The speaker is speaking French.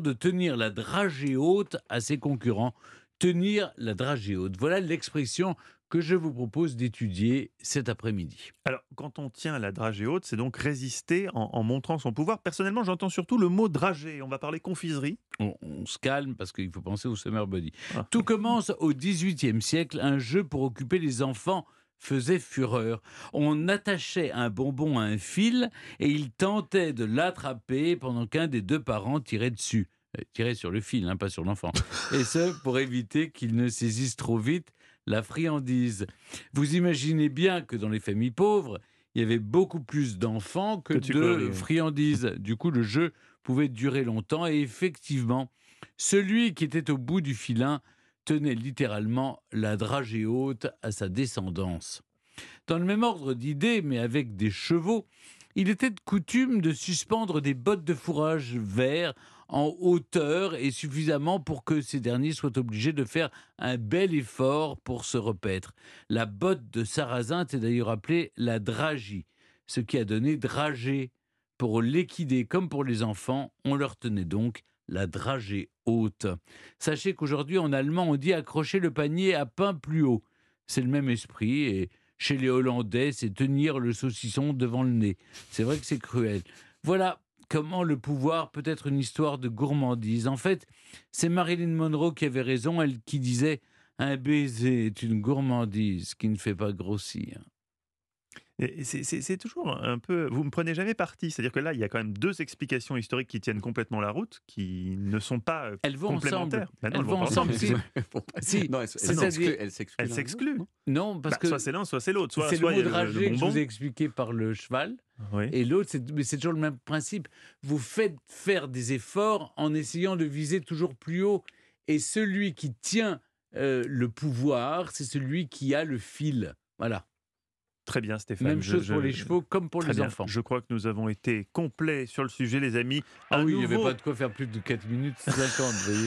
de tenir la dragée haute à ses concurrents. Tenir la dragée haute. Voilà l'expression que je vous propose d'étudier cet après-midi. Alors, quand on tient la dragée haute, c'est donc résister en, en montrant son pouvoir. Personnellement, j'entends surtout le mot dragée. On va parler confiserie. On, on se calme parce qu'il faut penser au summer body. Ah. Tout commence au XVIIIe siècle. Un jeu pour occuper les enfants faisait fureur. On attachait un bonbon à un fil et il tentait de l'attraper pendant qu'un des deux parents tirait dessus. Euh, Tirait sur le fil, hein, pas sur l'enfant. Et ce, pour éviter qu'il ne saisisse trop vite la friandise. Vous imaginez bien que dans les familles pauvres, il y avait beaucoup plus d'enfants que, de peux, friandises. Du coup, le jeu pouvait durer longtemps et effectivement, celui qui était au bout du filin tenait littéralement la dragée haute à sa descendance. Dans le même ordre d'idées, mais avec des chevaux, il était de coutume de suspendre des bottes de fourrage vert en hauteur et suffisamment pour que ces derniers soient obligés de faire un bel effort pour se repaître. La botte de sarrasin était d'ailleurs appelée la dragie, ce qui a donné dragée. Pour l'équider comme pour les enfants, on leur tenait donc la dragée haute. Sachez qu'aujourd'hui en allemand on dit accrocher le panier à pain plus haut. C'est le même esprit et chez les Hollandais c'est tenir le saucisson devant le nez. C'est vrai que c'est cruel. Voilà comment le pouvoir peut être une histoire de gourmandise. En fait, c'est Marilyn Monroe qui avait raison, elle qui disait un baiser est une gourmandise qui ne fait pas grossir. C'est toujours un peu. Vous me prenez jamais parti. C'est-à-dire que là, il y a quand même deux explications historiques qui tiennent complètement la route, qui ne sont pas euh, Elles vont ensemble. complémentaires. Ben non, Elles vont ensemble. Si. Si. Non. Elles de s'excluent. Non, parce Bah, que Soit c'est l'un, soit c'est l'autre. Soit, c'est le mot le dragée que je vous ai expliqué par le cheval. Oui. Et l'autre, c'est, mais c'est toujours le même principe. Vous faites faire des efforts en essayant de viser toujours plus haut. Et celui qui tient euh, le pouvoir, c'est celui qui a le fil. Voilà. Très bien, Stéphane. Même Je- chose pour je- les chevaux comme pour Très les bien. enfants. Je crois que nous avons été complets sur le sujet, les amis. Ah oui, il n'y avait pas de quoi faire plus de 4 minutes 50, vous voyez.